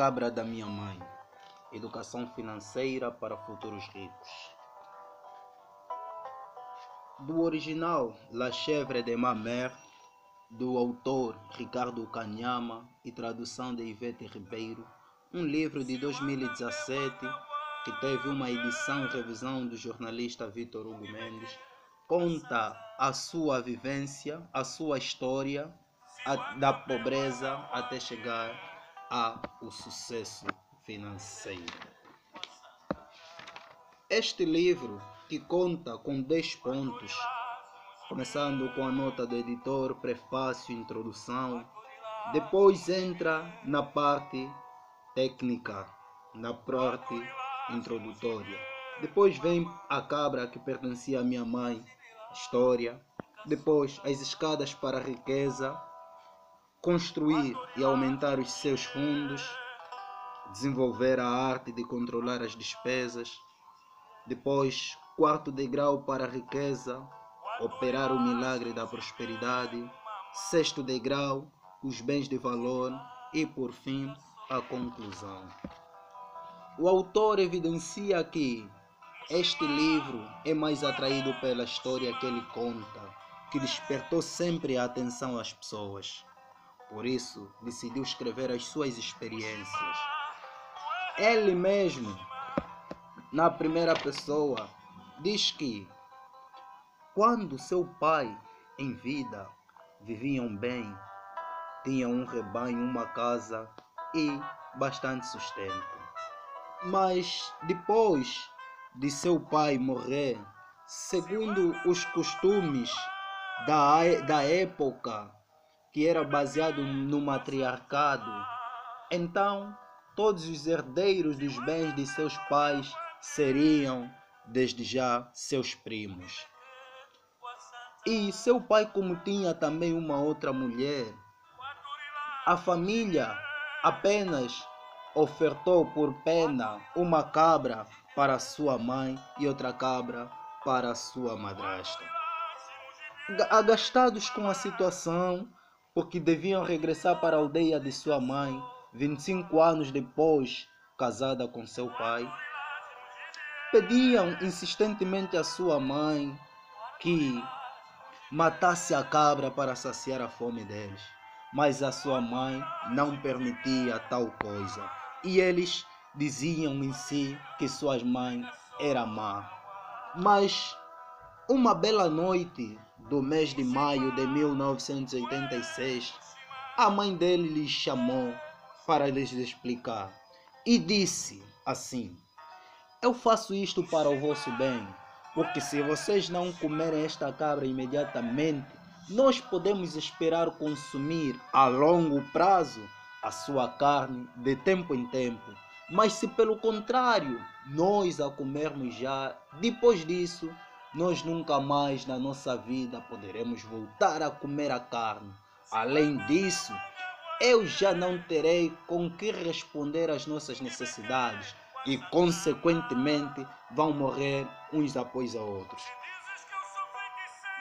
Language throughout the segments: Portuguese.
Cabra da minha mãe. Educação financeira para futuros ricos. Do original La Chèvre de ma mère, do autor Ricardo Canhama e tradução de Ivete Ribeiro, um livro de 2017 que teve uma edição e revisão do jornalista Vitor Hugo Mendes, conta a sua vivência, a sua história a, da pobreza até chegar ao sucesso financeiro. Este livro, que conta com 10 pontos, começando com a nota do editor, prefácio, introdução, depois entra na parte técnica, na parte introdutória. Depois vem a cabra que pertencia à minha mãe, história. Depois as escadas para a riqueza, construir e aumentar os seus fundos, desenvolver a arte de controlar as despesas. Depois, quarto degrau para a riqueza, operar o milagre da prosperidade. Sexto degrau, os bens de valor. E por fim, a conclusão. O autor evidencia que este livro é mais atraído pela história que ele conta, que despertou sempre a atenção das pessoas. Por isso, decidiu escrever as suas experiências. Ele mesmo, na primeira pessoa, diz que quando seu pai, em vida, viviam bem, tinham um rebanho, uma casa e bastante sustento. Mas depois de seu pai morrer, segundo os costumes da, da época, que era baseado no matriarcado, então todos os herdeiros dos bens de seus pais seriam, desde já, seus primos. E seu pai, como tinha também uma outra mulher, a família apenas ofertou por pena uma cabra para sua mãe e outra cabra para sua madrasta. Agastados com a situação, porque deviam regressar para a aldeia de sua mãe, 25 anos depois, casada com seu pai, pediam insistentemente à sua mãe que matasse a cabra para saciar a fome deles. Mas a sua mãe não permitia tal coisa. E eles diziam em si que sua mãe era má. Mas uma bela noite do mês de maio de 1986, a mãe dele lhes chamou para lhes explicar e disse assim: Eu faço isto para o vosso bem, porque se vocês não comerem esta cabra imediatamente, nós podemos esperar consumir a longo prazo a sua carne de tempo em tempo. Mas se pelo contrário, nós a comermos já, depois disso, nós nunca mais na nossa vida poderemos voltar a comer a carne. Além disso, eu já não terei com que responder às nossas necessidades e, consequentemente, vão morrer uns após a outros.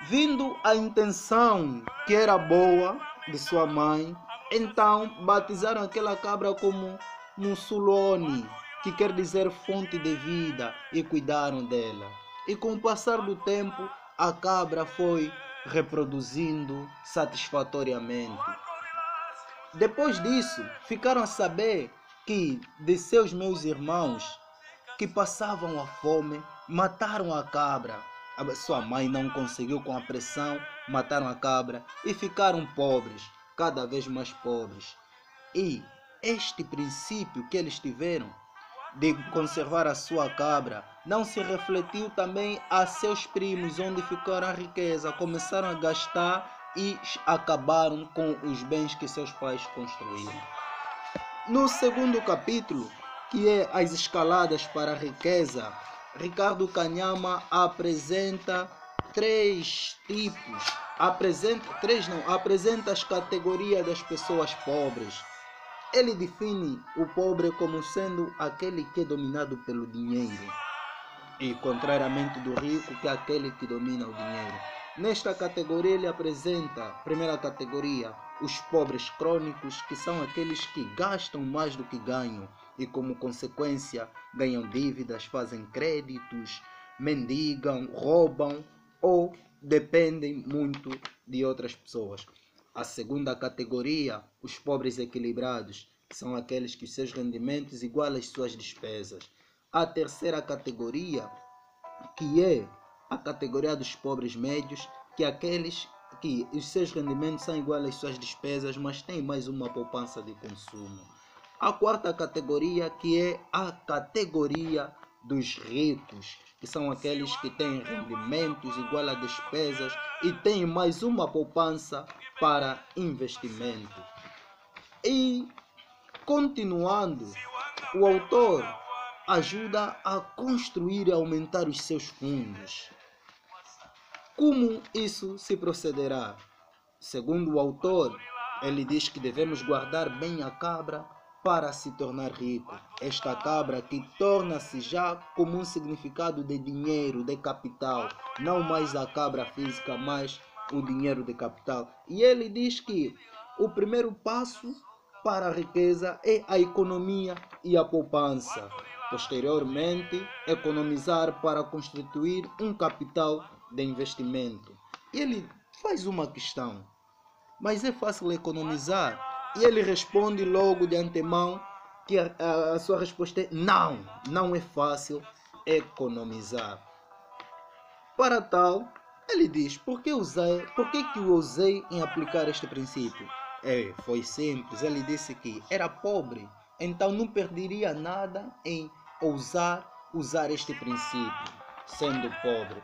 Vindo a intenção que era boa de sua mãe, então batizaram aquela cabra como Mussulone, que quer dizer fonte de vida, e cuidaram dela. E com o passar do tempo, a cabra foi reproduzindo satisfatoriamente. Depois disso, ficaram a saber que de seus meus irmãos que passavam a fome, mataram a cabra. A sua mãe não conseguiu com a pressão, mataram a cabra e ficaram pobres, cada vez mais pobres. E este princípio que eles tiveram de conservar a sua cabra, não se refletiu também a seus primos, onde ficaram a riqueza, começaram a gastar e acabaram com os bens que seus pais construíram. No segundo capítulo, que é as escaladas para a riqueza, Ricardo Canhama apresenta três tipos, apresenta três não, apresenta as categorias das pessoas pobres ele define o pobre como sendo aquele que é dominado pelo dinheiro, e contrariamente do rico, que é aquele que domina o dinheiro. Nesta categoria, ele apresenta, primeira categoria, os pobres crônicos, que são aqueles que gastam mais do que ganham e, como consequência, ganham dívidas, fazem créditos, mendigam, roubam ou dependem muito de outras pessoas. A segunda categoria, os pobres equilibrados, que são aqueles que seus rendimentos igualam às suas despesas. A terceira categoria, que é a categoria dos pobres médios, que é aqueles que os seus rendimentos são iguais às suas despesas, mas têm mais uma poupança de consumo. A quarta categoria, que é a categoria dos ricos, que são aqueles que têm rendimentos igual a despesas e têm mais uma poupança para investimento. E continuando, o autor ajuda a construir e aumentar os seus fundos. Como isso se procederá? Segundo o autor, ele diz que devemos guardar bem a cabra para se tornar rico. Esta cabra que torna-se já como um significado de dinheiro, de capital, não mais a cabra física, mas o dinheiro de capital. E ele diz que o primeiro passo para a riqueza é a economia e a poupança. Posteriormente, economizar para constituir um capital de investimento. Ele faz uma questão, mas é fácil economizar? E ele responde logo de antemão que a, a, a sua resposta é não, não é fácil economizar. Para tal, ele diz, por que, usei, por que, que usei em aplicar este princípio? É, foi simples, ele disse que era pobre, então não perderia nada em ousar usar este princípio, sendo pobre.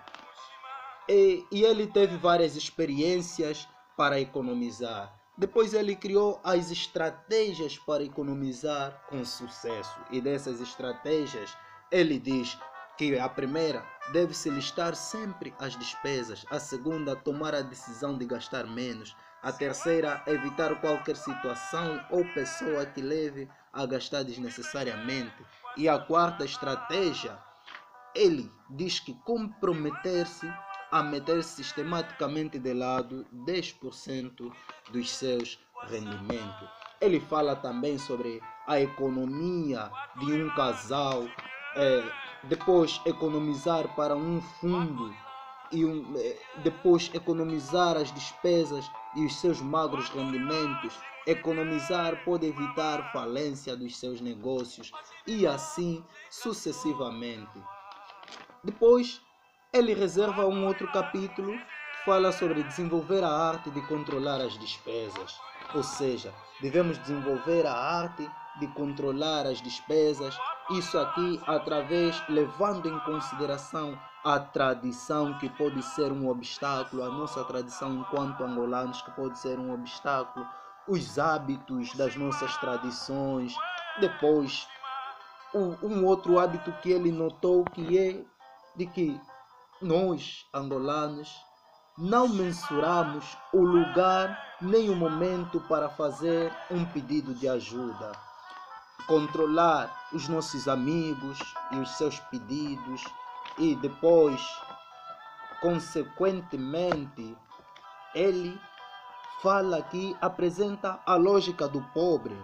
E, e ele teve várias experiências para economizar. Depois ele criou as estratégias para economizar com sucesso. E dessas estratégias, ele diz que a primeira deve-se listar sempre as despesas, a segunda tomar a decisão de gastar menos, a terceira evitar qualquer situação ou pessoa que leve a gastar desnecessariamente, e a quarta estratégia, ele diz que comprometer-se a meter sistematicamente de lado 10% dos seus rendimentos. Ele fala também sobre a economia de um casal, é, depois economizar para um fundo e um, é, depois economizar as despesas e os seus magros rendimentos. Economizar pode evitar falência dos seus negócios e assim sucessivamente. Depois ele reserva um outro capítulo que fala sobre desenvolver a arte de controlar as despesas. Ou seja, devemos desenvolver a arte de controlar as despesas, isso aqui através levando em consideração a tradição que pode ser um obstáculo, a nossa tradição enquanto angolanos que pode ser um obstáculo, os hábitos das nossas tradições, depois um outro hábito que ele notou que é de que nós, angolanos, não mensuramos o lugar nem o momento para fazer um pedido de ajuda. Controlar os nossos amigos e os seus pedidos e depois, consequentemente, ele fala aqui, apresenta a lógica do pobre,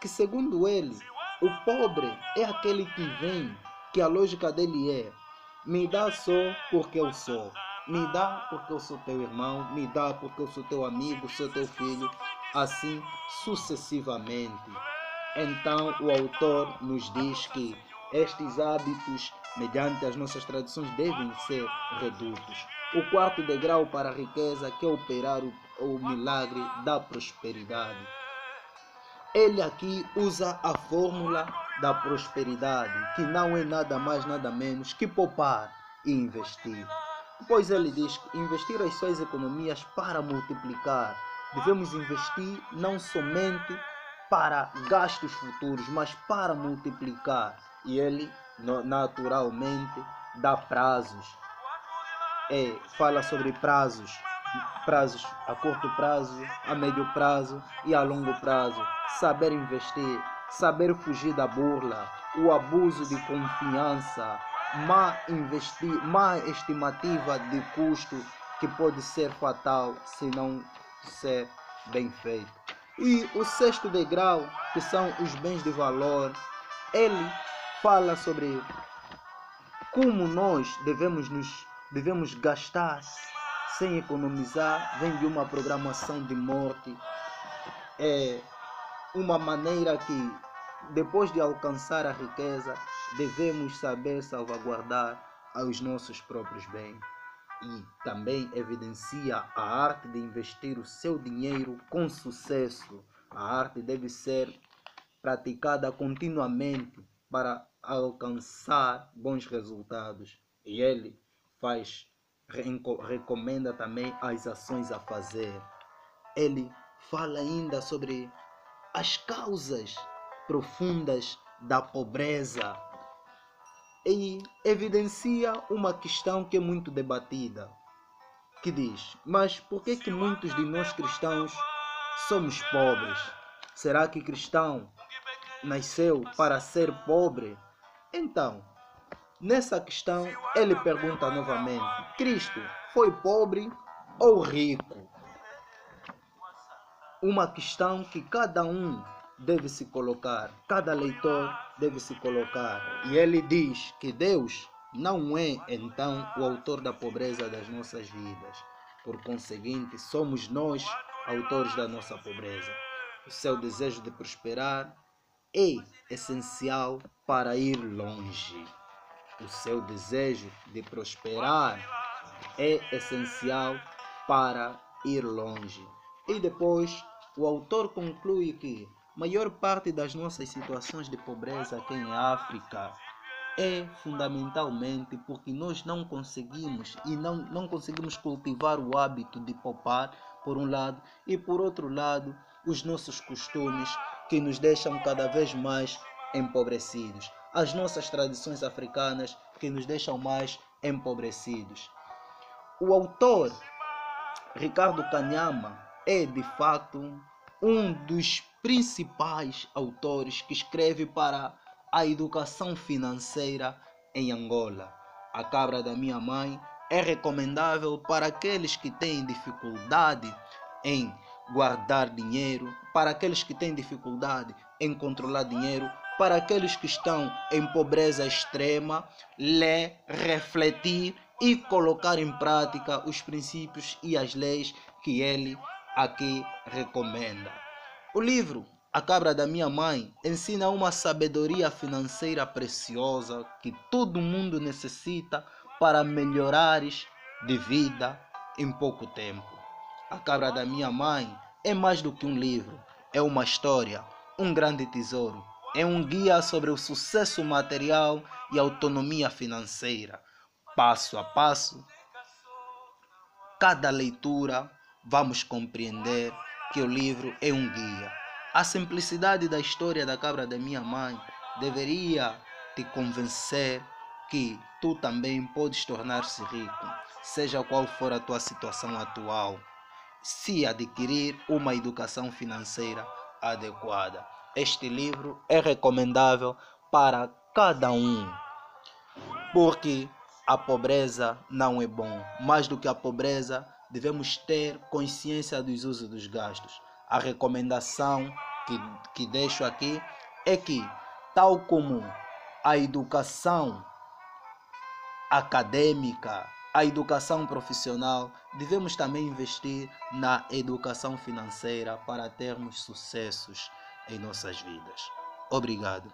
que segundo ele, o pobre é aquele que vem, que a lógica dele é me dá só porque eu sou. Me dá porque eu sou teu irmão. Me dá porque eu sou teu amigo, sou teu filho. Assim sucessivamente. Então o autor nos diz que estes hábitos, mediante as nossas tradições, devem ser redutos. O quarto degrau para a riqueza, que é operar o, o milagre da prosperidade. Ele aqui usa a fórmula da prosperidade, que não é nada mais, nada menos que poupar e investir. Pois ele diz que investir as suas economias para multiplicar. Devemos investir não somente para gastos futuros, mas para multiplicar. E ele, naturalmente, dá prazos. É, fala sobre prazos, prazos a curto prazo, a médio prazo e a longo prazo. Saber investir saber fugir da burla, o abuso de confiança, má, investir, má estimativa de custo que pode ser fatal se não ser bem feito. E o sexto degrau, que são os bens de valor, ele fala sobre como nós devemos nos devemos gastar sem economizar, vem de uma programação de morte. É uma maneira que depois de alcançar a riqueza, devemos saber salvaguardar os nossos próprios bens e também evidencia a arte de investir o seu dinheiro com sucesso. A arte deve ser praticada continuamente para alcançar bons resultados. E ele faz recomenda também as ações a fazer. Ele fala ainda sobre as causas profundas da pobreza e evidencia uma questão que é muito debatida, que diz: mas por que que muitos de nós cristãos somos pobres? Será que cristão nasceu para ser pobre? Então, nessa questão, ele pergunta novamente: Cristo foi pobre ou rico? Uma questão que cada um deve se colocar, cada leitor deve se colocar. E ele diz que Deus não é então o autor da pobreza das nossas vidas. Por conseguinte, somos nós autores da nossa pobreza. O seu desejo de prosperar é essencial para ir longe. O seu desejo de prosperar é essencial para ir longe. E depois o autor conclui que maior parte das nossas situações de pobreza aqui em África é fundamentalmente porque nós não conseguimos e não, não conseguimos cultivar o hábito de poupar, por um lado, e por outro lado, os nossos costumes que nos deixam cada vez mais empobrecidos. As nossas tradições africanas que nos deixam mais empobrecidos. O autor Ricardo Kanyama é de fato um dos principais autores que escreve para a educação financeira em Angola. A cabra da minha mãe é recomendável para aqueles que têm dificuldade em guardar dinheiro, para aqueles que têm dificuldade em controlar dinheiro, para aqueles que estão em pobreza extrema, ler, refletir e colocar em prática os princípios e as leis que ele aqui recomenda. O livro A Cabra da Minha Mãe ensina uma sabedoria financeira preciosa que todo mundo necessita para melhorares de vida em pouco tempo. A Cabra da Minha Mãe é mais do que um livro, é uma história, um grande tesouro, é um guia sobre o sucesso material e autonomia financeira. Passo a passo, cada leitura vamos compreender que o livro é um guia. A simplicidade da história da cabra da minha mãe deveria te convencer que tu também podes tornar-se rico, seja qual for a tua situação atual, se adquirir uma educação financeira adequada. Este livro é recomendável para cada um, porque a pobreza não é bom. Mais do que a pobreza, devemos ter consciência dos usos dos gastos. A recomendação que, que deixo aqui é que, tal como a educação acadêmica, a educação profissional, devemos também investir na educação financeira para termos sucessos em nossas vidas. Obrigado.